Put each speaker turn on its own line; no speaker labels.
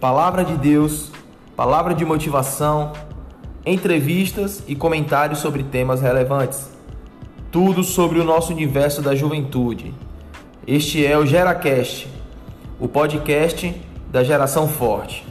palavra de Deus, palavra de motivação, entrevistas e comentários sobre temas relevantes. Tudo sobre o nosso universo da juventude. Este é o GeraCast, o podcast da geração forte.